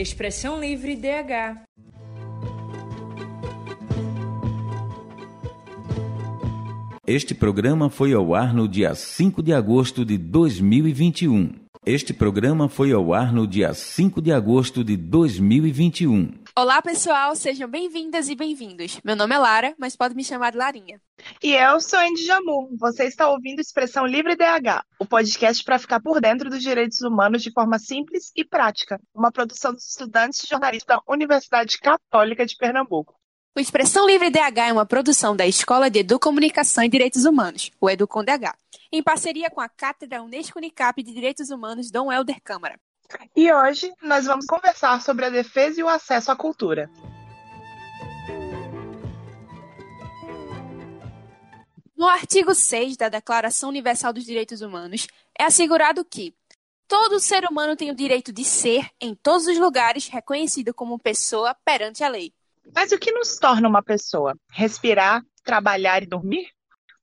Expressão Livre DH. Este programa foi ao ar no dia 5 de agosto de 2021. Este programa foi ao ar no dia 5 de agosto de 2021. Olá, pessoal, sejam bem-vindas e bem-vindos. Meu nome é Lara, mas pode me chamar de Larinha. E eu sou Andy Jamu. Você está ouvindo Expressão Livre DH, o podcast para ficar por dentro dos direitos humanos de forma simples e prática. Uma produção dos estudantes de jornalismo da Universidade Católica de Pernambuco. O Expressão Livre DH é uma produção da Escola de Educomunicação e Direitos Humanos, o Educom DH, em parceria com a Cátedra Unesco Unicap de Direitos Humanos Dom Helder Câmara. E hoje nós vamos conversar sobre a defesa e o acesso à cultura. No artigo 6 da Declaração Universal dos Direitos Humanos, é assegurado que todo ser humano tem o direito de ser, em todos os lugares, reconhecido como pessoa perante a lei. Mas o que nos torna uma pessoa? Respirar, trabalhar e dormir?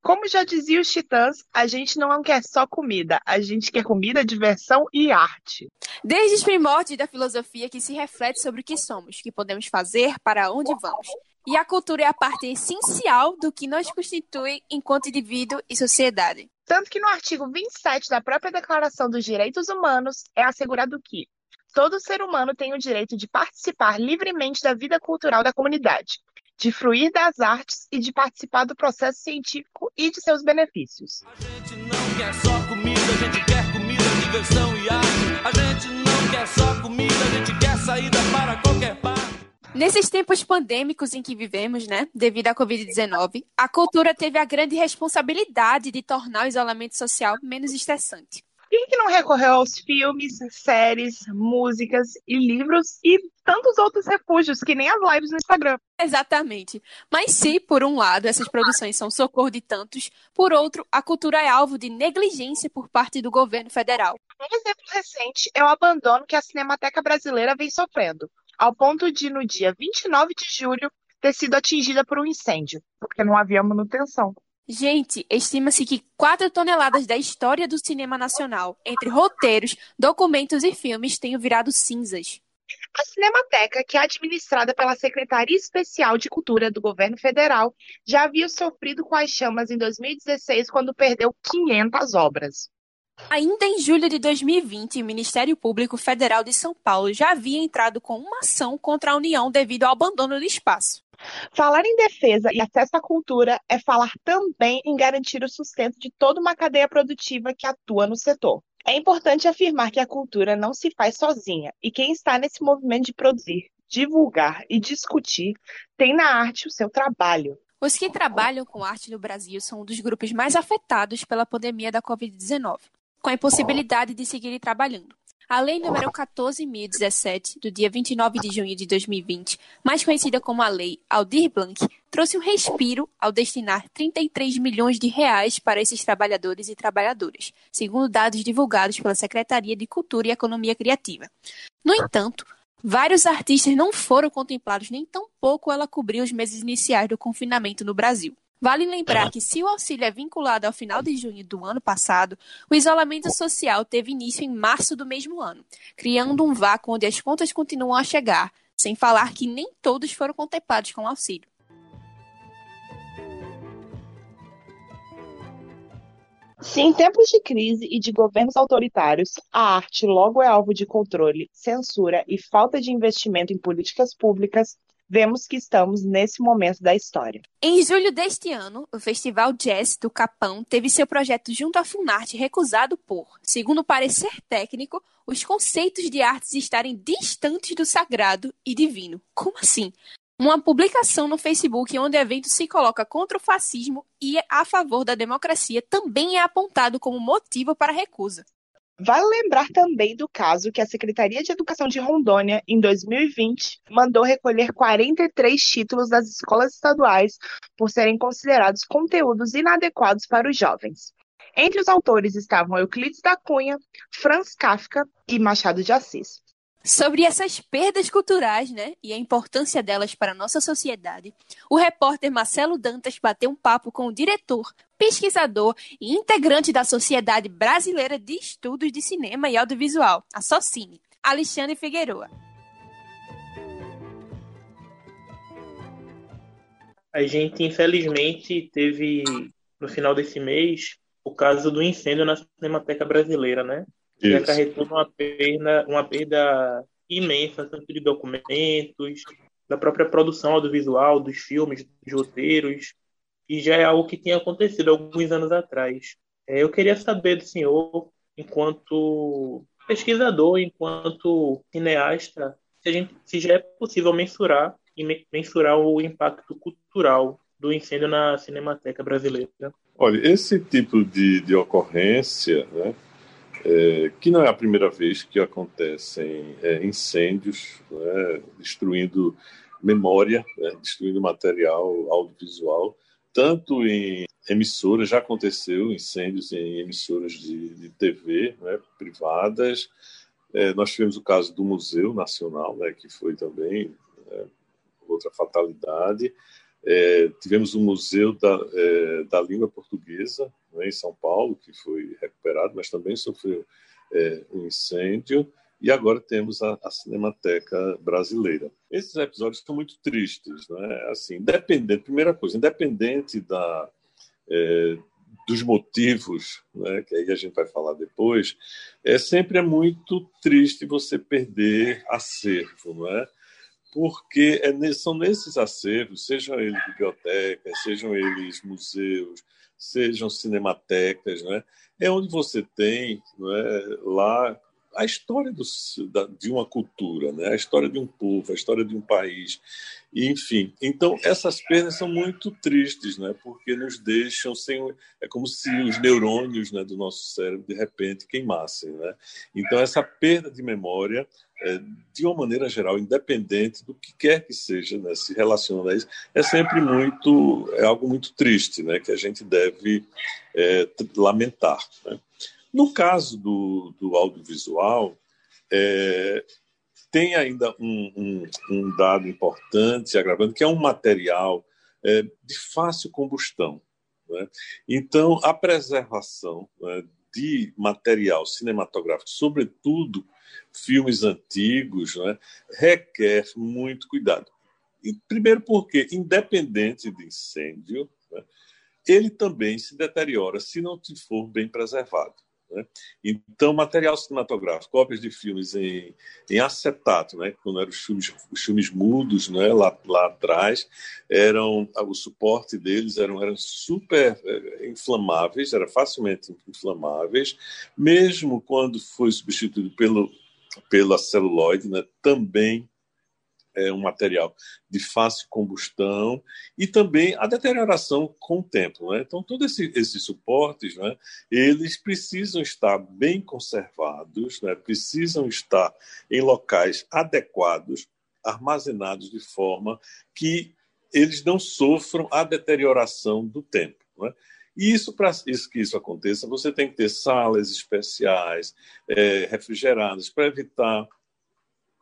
Como já dizia os titãs, a gente não quer só comida, a gente quer comida, diversão e arte. Desde os primórdios da filosofia que se reflete sobre o que somos, o que podemos fazer, para onde vamos. E a cultura é a parte essencial do que nos constitui enquanto indivíduo e sociedade. Tanto que no artigo 27 da própria Declaração dos Direitos Humanos é assegurado que todo ser humano tem o direito de participar livremente da vida cultural da comunidade, de fruir das artes e de participar do processo científico e de seus benefícios. A gente não quer só comida, a gente quer comida, diversão e arte. A gente não quer só comida, a gente quer saída para qualquer parte. Nesses tempos pandêmicos em que vivemos, né, devido à Covid-19, a cultura teve a grande responsabilidade de tornar o isolamento social menos estressante. Quem que não recorreu aos filmes, séries, músicas e livros e tantos outros refúgios, que nem as lives no Instagram? Exatamente. Mas se, por um lado, essas produções são socorro de tantos, por outro, a cultura é alvo de negligência por parte do governo federal. Um exemplo recente é o abandono que a Cinemateca Brasileira vem sofrendo, ao ponto de, no dia 29 de julho, ter sido atingida por um incêndio, porque não havia manutenção. Gente, estima-se que 4 toneladas da história do cinema nacional, entre roteiros, documentos e filmes, tenham virado cinzas. A Cinemateca, que é administrada pela Secretaria Especial de Cultura do Governo Federal, já havia sofrido com as chamas em 2016, quando perdeu 500 obras. Ainda em julho de 2020, o Ministério Público Federal de São Paulo já havia entrado com uma ação contra a União devido ao abandono do espaço. Falar em defesa e acesso à cultura é falar também em garantir o sustento de toda uma cadeia produtiva que atua no setor. É importante afirmar que a cultura não se faz sozinha e quem está nesse movimento de produzir, divulgar e discutir tem na arte o seu trabalho. Os que trabalham com arte no Brasil são um dos grupos mais afetados pela pandemia da Covid-19, com a impossibilidade de seguirem trabalhando. A Lei nº 14.017, do dia 29 de junho de 2020, mais conhecida como a Lei Aldir Blanc, trouxe um respiro ao destinar 33 milhões de reais para esses trabalhadores e trabalhadoras, segundo dados divulgados pela Secretaria de Cultura e Economia Criativa. No entanto, vários artistas não foram contemplados, nem tampouco ela cobriu os meses iniciais do confinamento no Brasil. Vale lembrar que, se o auxílio é vinculado ao final de junho do ano passado, o isolamento social teve início em março do mesmo ano, criando um vácuo onde as contas continuam a chegar, sem falar que nem todos foram contemplados com o auxílio. Se em tempos de crise e de governos autoritários, a arte logo é alvo de controle, censura e falta de investimento em políticas públicas, vemos que estamos nesse momento da história. Em julho deste ano, o Festival Jazz do Capão teve seu projeto junto à Funarte recusado por, segundo parecer técnico, os conceitos de artes estarem distantes do sagrado e divino. Como assim? Uma publicação no Facebook onde o evento se coloca contra o fascismo e a favor da democracia também é apontado como motivo para a recusa. Vale lembrar também do caso que a Secretaria de Educação de Rondônia, em 2020, mandou recolher 43 títulos das escolas estaduais por serem considerados conteúdos inadequados para os jovens. Entre os autores estavam Euclides da Cunha, Franz Kafka e Machado de Assis. Sobre essas perdas culturais, né, e a importância delas para a nossa sociedade, o repórter Marcelo Dantas bateu um papo com o diretor, pesquisador e integrante da Sociedade Brasileira de Estudos de Cinema e Audiovisual, a Socine, Alexandre Figueroa. A gente, infelizmente, teve no final desse mês o caso do incêndio na Cinemateca Brasileira, né? Que Isso. acarretou uma perda, uma perda imensa, tanto de documentos, da própria produção audiovisual, dos filmes, dos roteiros, e já é algo que tinha acontecido alguns anos atrás. É, eu queria saber do senhor, enquanto pesquisador, enquanto cineasta, se, gente, se já é possível mensurar e me- mensurar o impacto cultural do incêndio na Cinemateca Brasileira. Olha, esse tipo de, de ocorrência, né, é, que não é a primeira vez que acontecem é, incêndios, né, destruindo memória, né, destruindo material audiovisual, tanto em emissoras, já aconteceu incêndios em emissoras de, de TV né, privadas. É, nós tivemos o caso do Museu Nacional, né, que foi também né, outra fatalidade. É, tivemos o Museu da, é, da Língua Portuguesa, né, em São Paulo, que foi recuperado, mas também sofreu é, um incêndio. E agora temos a, a, Cinemateca Brasileira. Esses episódios são muito tristes, né? Assim, independente, primeira coisa, independente da, é, dos motivos, né, que aí a gente vai falar depois, é sempre é muito triste você perder acervo, não é? Porque é, são nesses acervos, sejam eles bibliotecas, sejam eles museus, sejam cinematecas, né? é onde você tem é, lá a história do, da, de uma cultura, né? a história de um povo, a história de um país, enfim. Então, essas perdas são muito tristes, né? porque nos deixam sem. É como se os neurônios né, do nosso cérebro, de repente, queimassem. Né? Então, essa perda de memória é, de uma maneira geral, independente do que quer que seja, né, se relacionando a isso, é sempre muito, é algo muito triste, né, que a gente deve é, lamentar. Né? No caso do, do audiovisual, é, tem ainda um, um, um, dado importante, agravando, que é um material é, de fácil combustão. Né? Então, a preservação né, de material cinematográfico, sobretudo filmes antigos, né, requer muito cuidado. E, primeiro porque, independente de incêndio, né, ele também se deteriora se não for bem preservado. Né? Então, material cinematográfico, cópias de filmes em, em acetato, né? quando eram os filmes, os filmes mudos né? lá, lá atrás, eram o suporte deles eram, eram super é, inflamáveis, eram facilmente inflamáveis, mesmo quando foi substituído pelo pela celuloide, né, também é um material de fácil combustão e também a deterioração com o tempo. Né? Então, todos esse, esses suportes, né, eles precisam estar bem conservados, né, precisam estar em locais adequados, armazenados de forma que eles não sofram a deterioração do tempo. Né? E isso, para isso que isso aconteça, você tem que ter salas especiais, é, refrigeradas, para evitar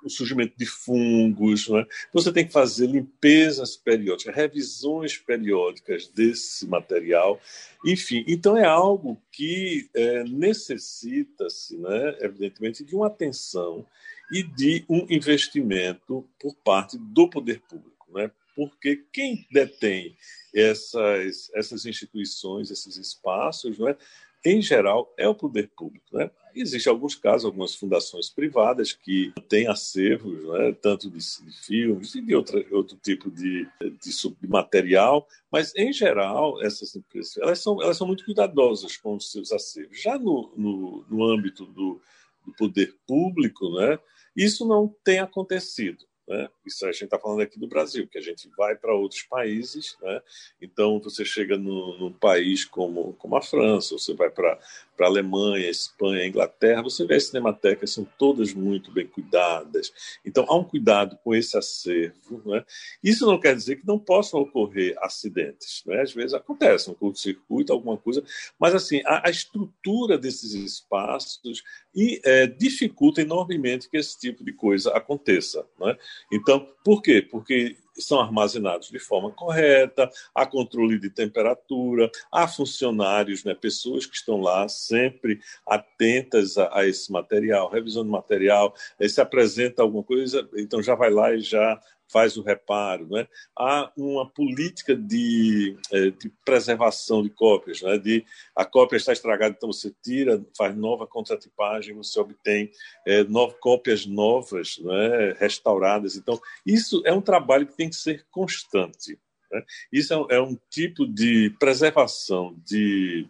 o surgimento de fungos. Né? Você tem que fazer limpezas periódicas, revisões periódicas desse material. Enfim, então é algo que é, necessita-se, né, evidentemente, de uma atenção e de um investimento por parte do poder público. Né? Porque quem detém essas, essas instituições, esses espaços, não é? em geral, é o poder público. Né? Existem alguns casos, algumas fundações privadas que têm acervos, né? tanto de, de, filmes e de outra, outro tipo de, de, material, mas, em geral, essas empresas elas são, elas são muito cuidadosas com os seus acervos. Já no, no, no âmbito do, do poder público, né? isso não tem acontecido. Né? Isso a gente está falando aqui do Brasil, que a gente vai para outros países, né? então você chega num país como, como a França, você vai para a Alemanha, Espanha, Inglaterra, você vê as cinematecas são todas muito bem cuidadas. Então há um cuidado com esse acervo. Né? Isso não quer dizer que não possam ocorrer acidentes. Né? Às vezes acontece um curto-circuito, alguma coisa, mas assim a, a estrutura desses espaços e, é, dificulta enormemente que esse tipo de coisa aconteça. Né? Então, por quê? Porque são armazenados de forma correta, há controle de temperatura, há funcionários, né, pessoas que estão lá sempre atentas a, a esse material, revisando material, se apresenta alguma coisa, então já vai lá e já faz o reparo. Né? Há uma política de, é, de preservação de cópias. Né? De, a cópia está estragada, então você tira, faz nova contratipagem, você obtém é, cópias novas, né? restauradas. Então, isso é um trabalho que tem que ser constante. Né? Isso é um, é um tipo de preservação de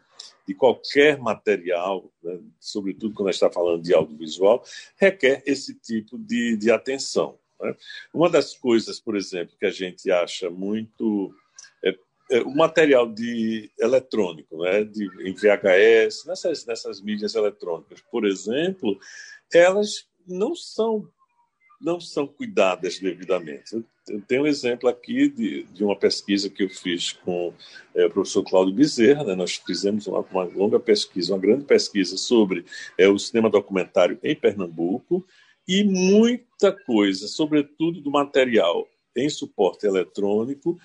de qualquer material, né, sobretudo quando a gente está falando de audiovisual, requer esse tipo de, de atenção. Né? Uma das coisas, por exemplo, que a gente acha muito. É, é o material de eletrônico, né, de, em VHS, nessas, nessas mídias eletrônicas, por exemplo, elas não são não são cuidadas devidamente. Eu tenho um exemplo aqui de, de uma pesquisa que eu fiz com é, o professor Cláudio Bezerra. Né? Nós fizemos uma, uma, longa pesquisa, uma grande pesquisa sobre é, o cinema documentário em Pernambuco e muita coisa, sobretudo do material em suporte eletrônico,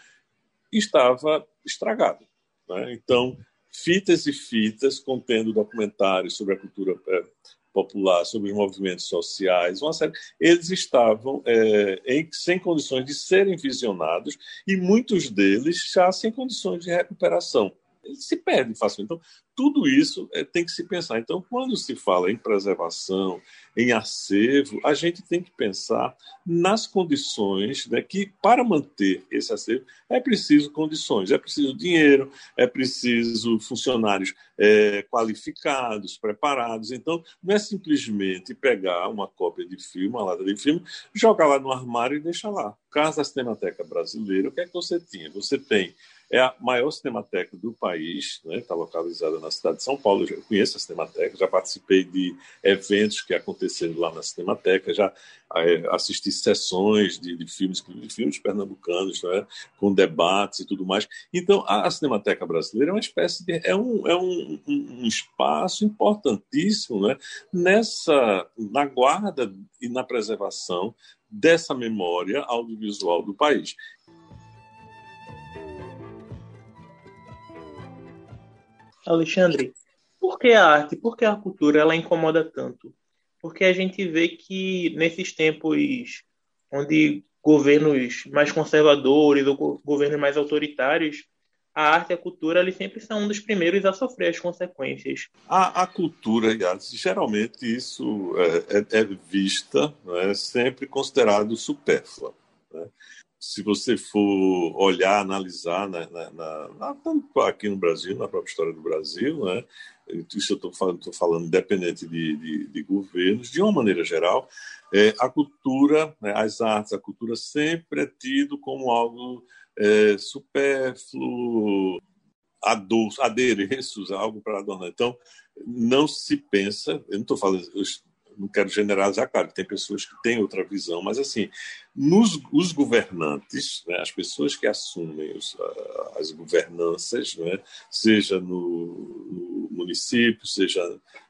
estava estragado. Né? Então, fitas e fitas contendo documentários sobre a cultura é, popular, sobre os movimentos sociais, uma série, eles estavam é, em, sem condições de serem visionados e muitos deles já sem condições de recuperação. Eles se perdem facilmente. Então, tudo isso é, tem que se pensar. Então, quando se fala em preservação, em acervo, a gente tem que pensar nas condições né, que, para manter esse acervo, é preciso condições, é preciso dinheiro, é preciso funcionários é, qualificados, preparados. Então, não é simplesmente pegar uma cópia de filme, uma lata de filme, jogar lá no armário e deixar lá. Caso da Cinemateca Brasileira, o que é que você tinha? Você tem é a maior cinemateca do país, está né? Tá localizada na cidade de São Paulo. Eu conheço a Cinemateca, já participei de eventos que aconteceram lá na Cinemateca, já é, assisti sessões de, de filmes, de filmes pernambucanos, né? com debates e tudo mais. Então, a, Cinemateca Brasileira é uma espécie de. é um, é um, um espaço importantíssimo né? nessa, na guarda e na preservação dessa memória audiovisual do país. Alexandre, por que a arte, por que a cultura ela incomoda tanto? Porque a gente vê que nesses tempos onde governos mais conservadores ou governos mais autoritários, a arte e a cultura eles sempre são um dos primeiros a sofrer as consequências. A, a cultura e a arte, geralmente isso é, é, é vista, é sempre considerado supérflua. Né? Se você for olhar, analisar né, na, na, na, aqui no Brasil, na própria história do Brasil, né, isso eu estou falando, falando independente de, de, de, governos, de uma maneira geral, é, a cultura, né, as artes, a cultura sempre é tido como algo é, supérfluo, adereços, algo para adornar. Então, não se pensa, eu não estou falando, não quero generalizar, claro, tem pessoas que têm outra visão, mas assim, nos, os governantes, né, as pessoas que assumem os, as governanças, né, seja no, no, município, seja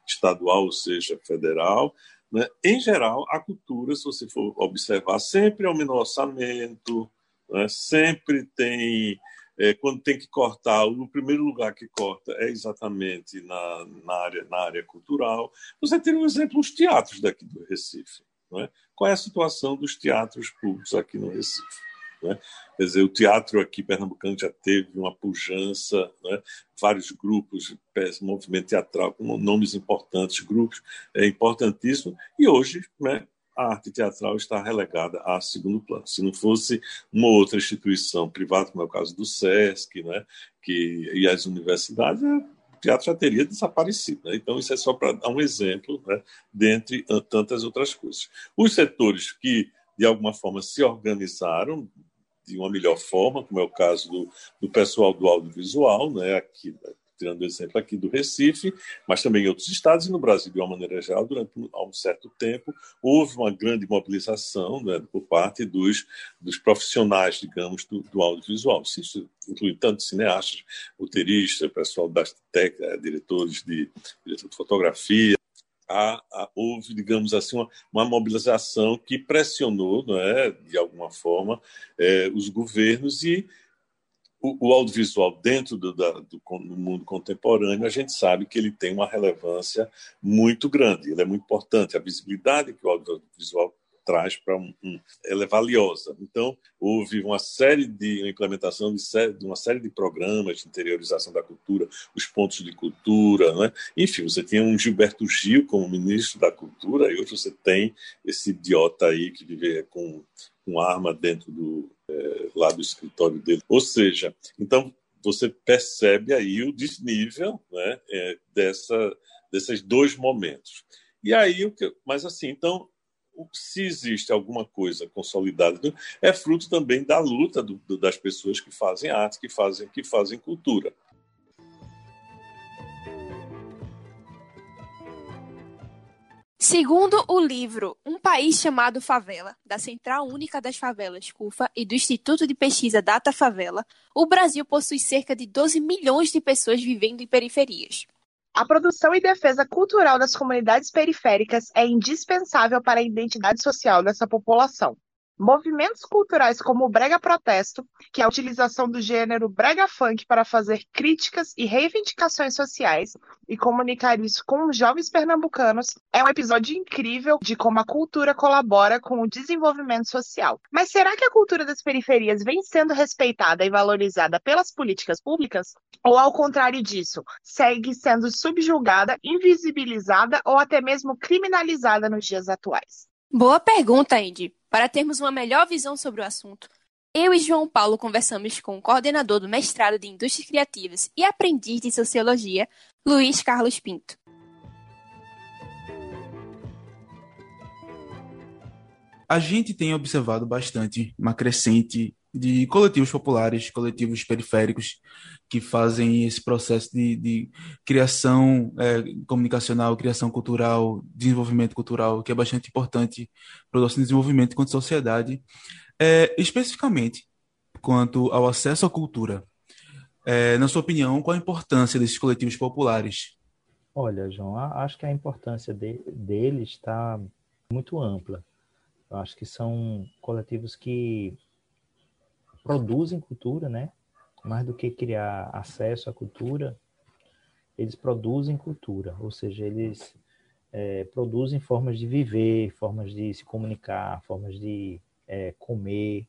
estadual, seja federal, né, em geral, a cultura, se você for observar, sempre é o menor orçamento, né, sempre tem é, quando tem que cortar, o primeiro lugar que corta é exatamente na, na, área, na área cultural. Você tem um exemplo, os teatros daqui do Recife. Não é? Qual é a situação dos teatros públicos aqui no Recife? Né? Quer dizer, o teatro aqui pernambucano já teve uma pujança, né? vários grupos, movimento teatral com nomes importantes, grupos é importantíssimo, e hoje né, a arte teatral está relegada a segundo plano. Se não fosse uma outra instituição privada, como é o caso do SESC né, que, e as universidades, o teatro já teria desaparecido. Né? Então, isso é só para dar um exemplo, né, dentre tantas outras coisas. Os setores que, de alguma forma, se organizaram de uma melhor forma, como é o caso do, do pessoal do audiovisual, né, aqui tirando o exemplo aqui do Recife, mas também em outros estados e no Brasil de uma maneira geral, durante um certo tempo, houve uma grande mobilização né, por parte dos, dos profissionais, digamos, do, do audiovisual. Isso inclui tanto cineastas, roteiristas, pessoal das técnicas, eh, diretores de, diretor de fotografia, Há, há, houve, digamos assim, uma, uma, mobilização que pressionou, não é, de alguma forma, eh, os governos e o, o audiovisual dentro do, da, do, do, mundo contemporâneo, a gente sabe que ele tem uma relevância muito grande, ele é muito importante. A visibilidade que o audiovisual traz para um, um, ela é valiosa. Então, houve uma série de uma implementação de, série, de, uma série de programas de interiorização da cultura, os pontos de cultura, né? enfim, você tinha um Gilberto Gil como ministro da cultura e hoje você tem esse idiota aí que vive com, com arma dentro do lá do escritório dele. Ou seja, então você percebe aí o desnível né, é, dessa, desses dois momentos. E aí, o que, mas assim, então, se existe alguma coisa consolidada, é fruto também da luta do, do, das pessoas que fazem arte, que fazem, que fazem cultura. Segundo o livro País Chamado Favela, da Central Única das Favelas, CUFA, e do Instituto de Pesquisa Data Favela, o Brasil possui cerca de 12 milhões de pessoas vivendo em periferias. A produção e defesa cultural das comunidades periféricas é indispensável para a identidade social dessa população. Movimentos culturais como o brega protesto, que é a utilização do gênero brega funk para fazer críticas e reivindicações sociais e comunicar isso com jovens pernambucanos, é um episódio incrível de como a cultura colabora com o desenvolvimento social. Mas será que a cultura das periferias vem sendo respeitada e valorizada pelas políticas públicas? Ou ao contrário disso, segue sendo subjugada, invisibilizada ou até mesmo criminalizada nos dias atuais? Boa pergunta, Andy. Para termos uma melhor visão sobre o assunto, eu e João Paulo conversamos com o coordenador do mestrado de Indústrias Criativas e aprendiz de Sociologia, Luiz Carlos Pinto. A gente tem observado bastante uma crescente de coletivos populares, coletivos periféricos, que fazem esse processo de, de criação é, comunicacional, criação cultural, desenvolvimento cultural, que é bastante importante para o nosso desenvolvimento enquanto sociedade, é, especificamente quanto ao acesso à cultura. É, na sua opinião, qual a importância desses coletivos populares? Olha, João, acho que a importância de, deles está muito ampla. Eu acho que são coletivos que produzem cultura, né? Mais do que criar acesso à cultura, eles produzem cultura, ou seja, eles é, produzem formas de viver, formas de se comunicar, formas de é, comer,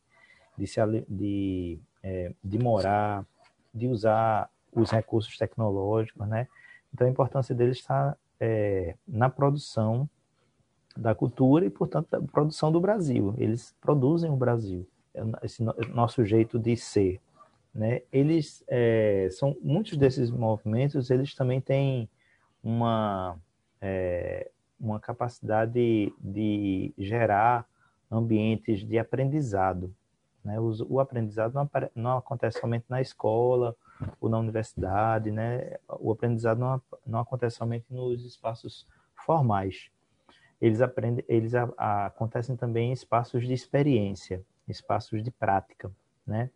de, se, de, é, de morar, de usar os recursos tecnológicos, né? Então a importância deles está é, na produção da cultura e, portanto, da produção do Brasil. Eles produzem o Brasil esse nosso jeito de ser, né? Eles é, são muitos desses movimentos, eles também têm uma é, uma capacidade de, de, gerar ambientes de aprendizado. Né? O, o aprendizado não, não, acontece somente na escola ou na universidade, né? O aprendizado não, não acontece somente nos espaços formais. Eles aprendem, eles a, a, acontecem também em espaços de experiência espaços de prática, né?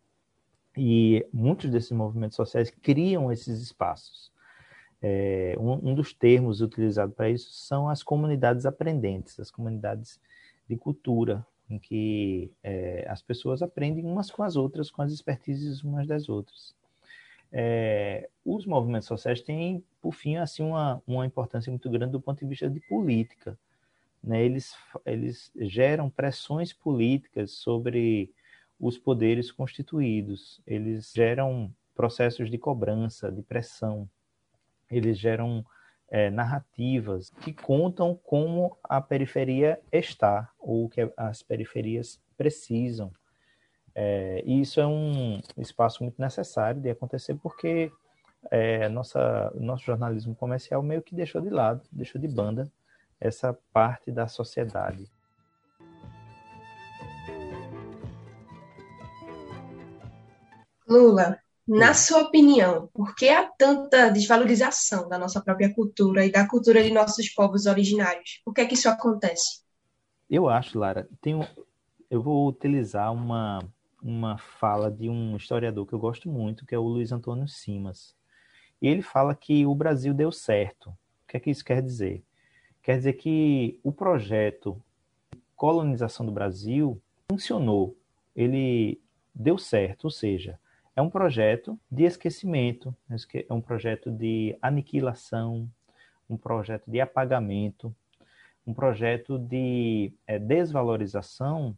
E muitos desses movimentos sociais criam esses espaços. É, um, um, dos termos utilizados para isso são as comunidades aprendentes, as comunidades de cultura, em que é, as pessoas aprendem umas com as outras, com as expertises umas das outras. É, os movimentos sociais têm, por fim, assim, uma, uma importância muito grande do ponto de vista de política né, eles, eles geram pressões políticas sobre os poderes constituídos, eles geram processos de cobrança, de pressão, eles geram é, narrativas que contam como a periferia está, ou que as periferias precisam. É, e isso é um espaço muito necessário de acontecer porque é, nossa, nosso jornalismo comercial meio que deixou de lado, deixou de banda essa parte da sociedade. Lula, na sua opinião, por que há tanta desvalorização da nossa própria cultura e da cultura de nossos povos originários? Por que é que isso acontece? Eu acho, Lara, tenho, eu vou utilizar uma, uma fala de um historiador que eu gosto muito, que é o Luiz Antônio Simas. E ele fala que o Brasil deu certo. O que é que isso quer dizer? Quer dizer que o projeto de colonização do Brasil funcionou, ele deu certo, ou seja, é um projeto de esquecimento, é um projeto de aniquilação, um projeto de apagamento, um projeto de é, desvalorização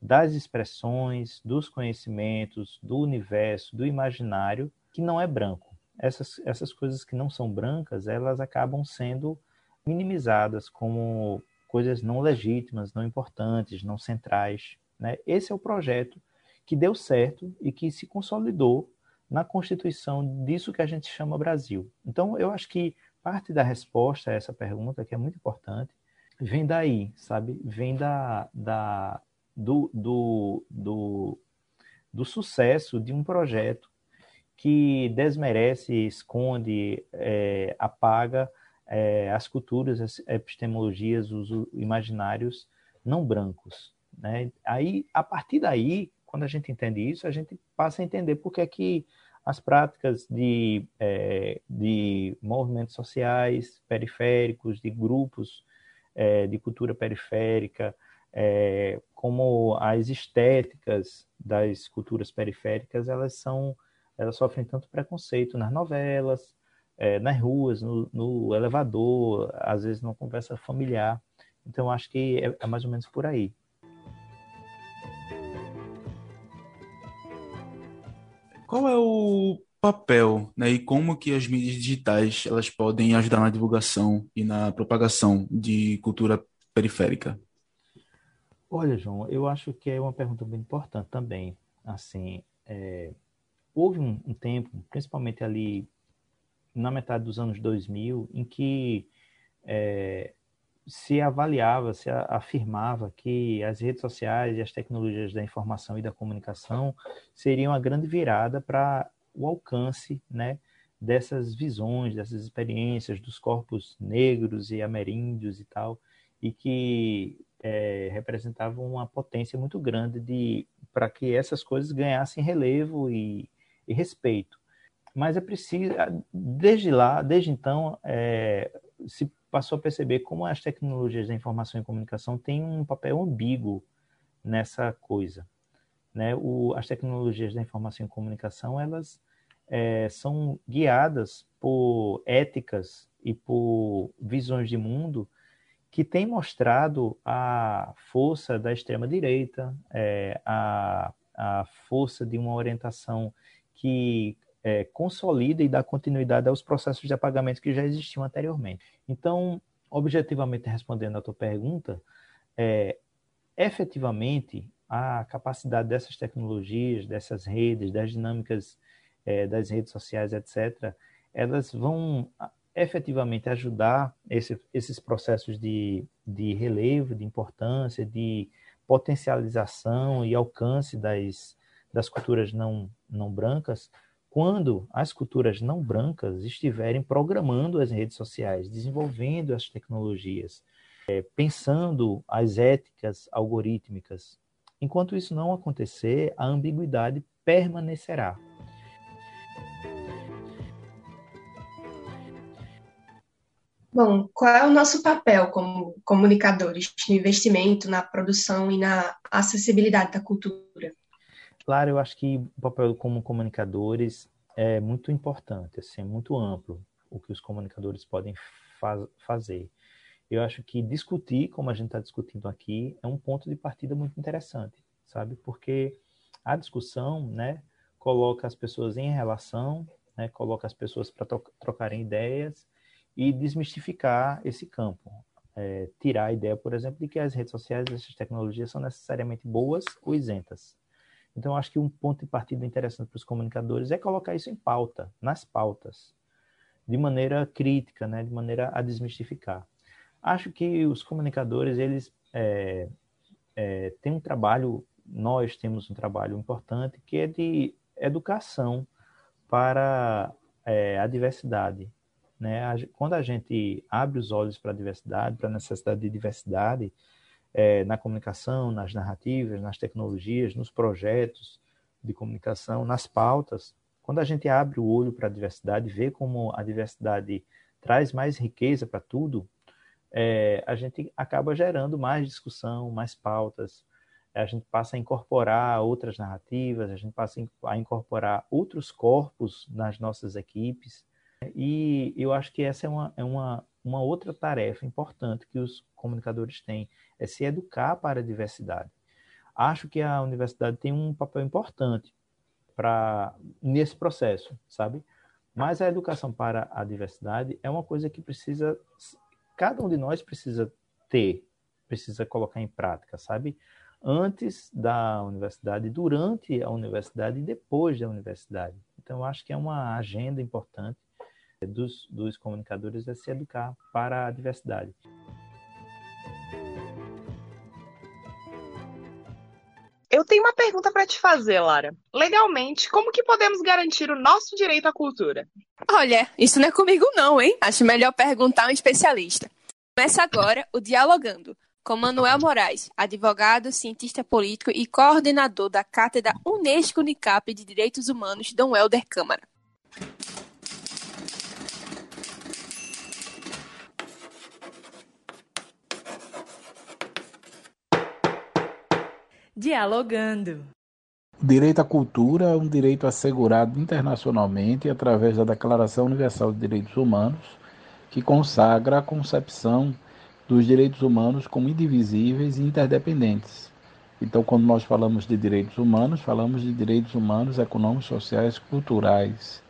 das expressões, dos conhecimentos, do universo, do imaginário, que não é branco. Essas, essas coisas que não são brancas, elas acabam sendo minimizadas como coisas não legítimas, não importantes, não centrais. Né? Esse é o projeto que deu certo e que se consolidou na constituição disso que a gente chama Brasil. Então, eu acho que parte da resposta a essa pergunta, que é muito importante, vem daí, sabe? Vem da, da, do, do, do, do sucesso de um projeto que desmerece, esconde, é, apaga é, as culturas, as epistemologias, os imaginários não brancos. Né? Aí, a partir daí, quando a gente entende isso, a gente passa a entender por que é que as práticas de, é, de movimentos sociais periféricos, de grupos é, de cultura periférica, é, como as estéticas das culturas periféricas, elas são elas sofrem tanto preconceito nas novelas, é, nas ruas, no, no, elevador, às vezes numa conversa familiar. Então, acho que é, é mais ou menos por aí. Qual é o papel, né, e como que as mídias digitais elas podem ajudar na divulgação e na propagação de cultura periférica? Olha, João, eu acho que é uma pergunta bem importante também. Assim, é, houve um, um, tempo, principalmente ali na metade dos anos 2000, em que é, se avaliava, se afirmava que as redes sociais e as tecnologias da informação e da comunicação seriam a grande virada para o alcance né, dessas visões, dessas experiências dos corpos negros e ameríndios e tal, e que é, representavam uma potência muito grande de para que essas coisas ganhassem relevo e, e, respeito. Mas é preciso, desde lá, desde então, é, se passou a perceber como as tecnologias da informação e comunicação têm um papel ambíguo nessa coisa. Né? O, as tecnologias da informação e comunicação elas é, são guiadas por éticas e por visões de mundo que têm mostrado a força da extrema direita, é, a, a força de uma orientação que é, consolida e dá continuidade aos processos de apagamento que já existiam anteriormente. Então, objetivamente respondendo à tua pergunta, é, efetivamente a capacidade dessas tecnologias, dessas redes, das dinâmicas é, das redes sociais, etc., elas vão efetivamente ajudar esse, esses processos de, de relevo, de importância, de potencialização e alcance das, das culturas não, não brancas, quando as culturas não brancas estiverem programando as redes sociais, desenvolvendo as tecnologias, é, pensando as éticas algorítmicas. Enquanto isso não acontecer, a ambiguidade permanecerá. Bom, qual é o nosso papel como comunicadores no investimento, na produção e na acessibilidade da cultura? Claro, eu acho que o papel como comunicadores é muito importante, assim, é muito amplo o que os comunicadores podem fazer. Eu acho que discutir, como a gente está discutindo aqui, é um ponto de partida muito interessante, sabe? Porque a discussão, né, coloca as pessoas em relação, né, coloca as pessoas para trocarem ideias e desmistificar esse campo. É, tirar a ideia, por exemplo, de que as redes sociais, essas tecnologias são necessariamente boas ou isentas. Então, acho que um ponto de partida interessante para os comunicadores é colocar isso em pauta, nas pautas, de maneira crítica, né, de maneira a desmistificar. Acho que os comunicadores, eles é, é, têm um trabalho, nós temos um trabalho importante, que é de educação para é, a diversidade. Né? Quando a gente abre os olhos para a diversidade, para a necessidade de diversidade, é, na comunicação, nas narrativas, nas tecnologias, nos projetos de comunicação, nas pautas. Quando a gente abre o olho para a diversidade, vê como a diversidade traz mais riqueza para tudo, é, a gente acaba gerando mais discussão, mais pautas, a gente passa a incorporar outras narrativas, a gente passa a incorporar outros corpos nas nossas equipes. E eu acho que essa é uma, é uma uma outra tarefa importante que os comunicadores têm é se educar para a diversidade. Acho que a universidade tem um papel importante para nesse processo, sabe? Mas a educação para a diversidade é uma coisa que precisa cada um de nós precisa ter, precisa colocar em prática, sabe? Antes da universidade, durante a universidade e depois da universidade. Então, acho que é uma agenda importante dos, dos comunicadores é se educar para a diversidade. Eu tenho uma pergunta para te fazer, Lara. Legalmente, como que podemos garantir o nosso direito à cultura? Olha, isso não é comigo não, hein? Acho melhor perguntar um especialista. Começa agora o Dialogando, com Manuel Moraes, advogado, cientista político e coordenador da Cátedra Unesco Unicap de Direitos Humanos, Dom Helder Câmara. Dialogando. O direito à cultura é um direito assegurado internacionalmente através da Declaração Universal de Direitos Humanos, que consagra a concepção dos direitos humanos como indivisíveis e interdependentes. Então, quando nós falamos de direitos humanos, falamos de direitos humanos econômicos, sociais, culturais.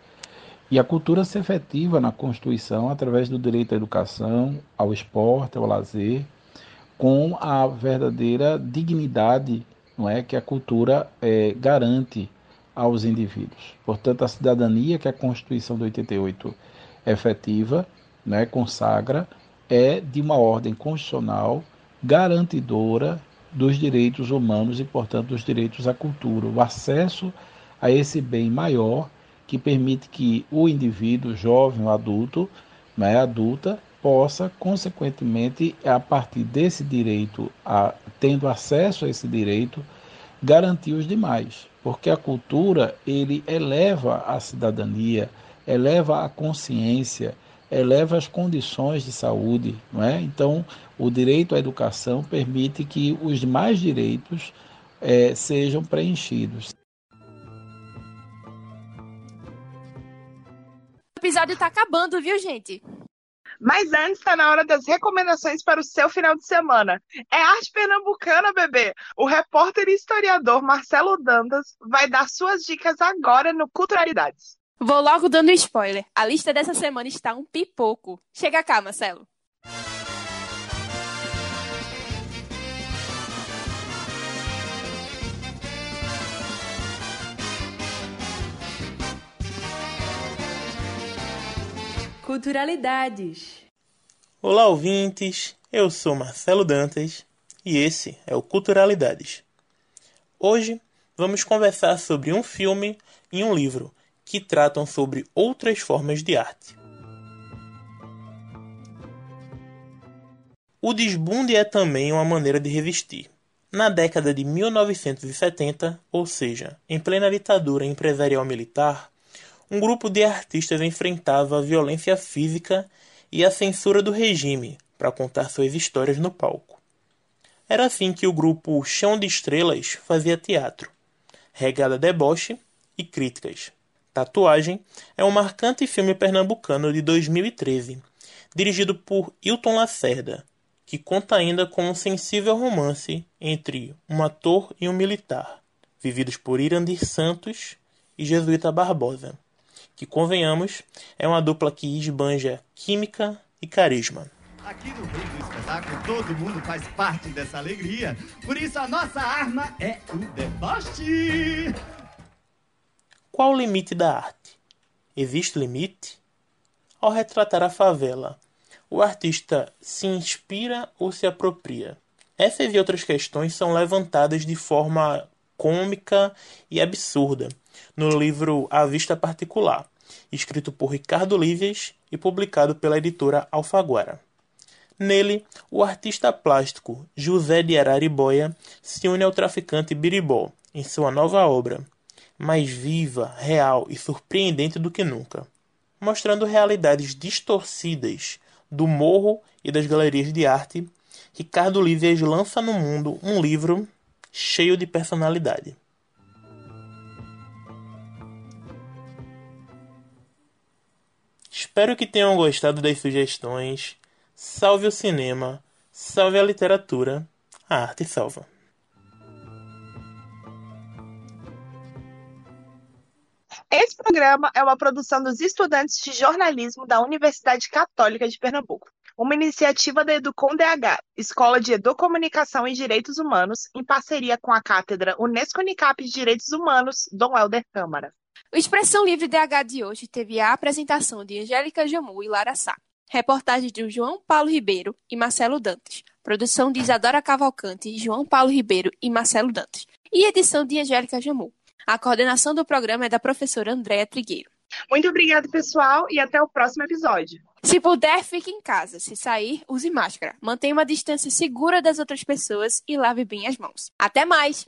E a cultura se efetiva na Constituição através do direito à educação, ao esporte, ao lazer, com a verdadeira dignidade não é que a cultura é, garante aos indivíduos. Portanto, a cidadania que a Constituição de 88 efetiva, né, consagra, é de uma ordem constitucional garantidora dos direitos humanos e, portanto, dos direitos à cultura, o acesso a esse bem maior que permite que o indivíduo, jovem ou adulto, né, adulta, possa, consequentemente, a partir desse direito, a, tendo acesso a esse direito, garantir os demais, porque a cultura ele eleva a cidadania, eleva a consciência, eleva as condições de saúde, não é? Então, o direito à educação permite que os demais direitos é, sejam preenchidos. O episódio está acabando, viu, gente? Mas antes está na hora das recomendações para o seu final de semana. É arte pernambucana, bebê! O repórter e historiador Marcelo Dantas vai dar suas dicas agora no Culturalidades. Vou logo dando spoiler. A lista dessa semana está um pipoco. Chega cá, Marcelo. Culturalidades. Olá, ouvintes. Eu sou Marcelo Dantas e esse é o Culturalidades. Hoje vamos conversar sobre um filme e um livro que tratam sobre outras formas de arte. O desbunde é também uma maneira de resistir. Na década de 1970, ou seja, em plena ditadura empresarial militar, um grupo de artistas enfrentava a violência física e a censura do regime para contar suas histórias no palco. Era assim que o grupo Chão de Estrelas fazia teatro, regado a deboche e críticas. Tatuagem é um marcante filme pernambucano de 2013, dirigido por Hilton Lacerda, que conta ainda com um sensível romance entre um ator e um militar, vividos por Irandir Santos e Jesuíta Barbosa que, convenhamos, é uma dupla que esbanja química e carisma. Aqui no Rio do Espetáculo, todo mundo faz parte dessa alegria. Por isso, a nossa arma é o deboche. Qual o limite da arte? Existe limite? Ao retratar a favela, o artista se inspira ou se apropria? Essas e outras questões são levantadas de forma cômica e absurda no livro A Vista Particular, escrito por Ricardo Lívias e publicado pela editora Alfaguara. Nele, o artista plástico José de Araribóia se une ao traficante Biribó em sua nova obra, mais viva, real e surpreendente do que nunca, mostrando realidades distorcidas do morro e das galerias de arte. Ricardo Lívias lança no mundo um livro cheio de personalidade. Espero que tenham gostado das sugestões. Salve o cinema, salve a literatura, a arte salva. Esse programa é uma produção dos estudantes de jornalismo da Universidade Católica de Pernambuco, uma iniciativa da Educom DH, Escola de Educomunicação e Direitos Humanos, em parceria com a Cátedra Unesco Unicap de Direitos Humanos, Dom Helder Câmara. O Expressão Livre DH de hoje teve a apresentação de Angélica Jamu e Lara Sá, reportagem de João Paulo Ribeiro e Marcelo Dantas, produção de Isadora Cavalcante, João Paulo Ribeiro e Marcelo Dantas, e edição de Angélica Jamu. A coordenação do programa é da professora Andréa Trigueiro. Muito obrigada, pessoal, e até o próximo episódio. Se puder, fique em casa. Se sair, use máscara. Mantenha uma distância segura das outras pessoas e lave bem as mãos. Até mais!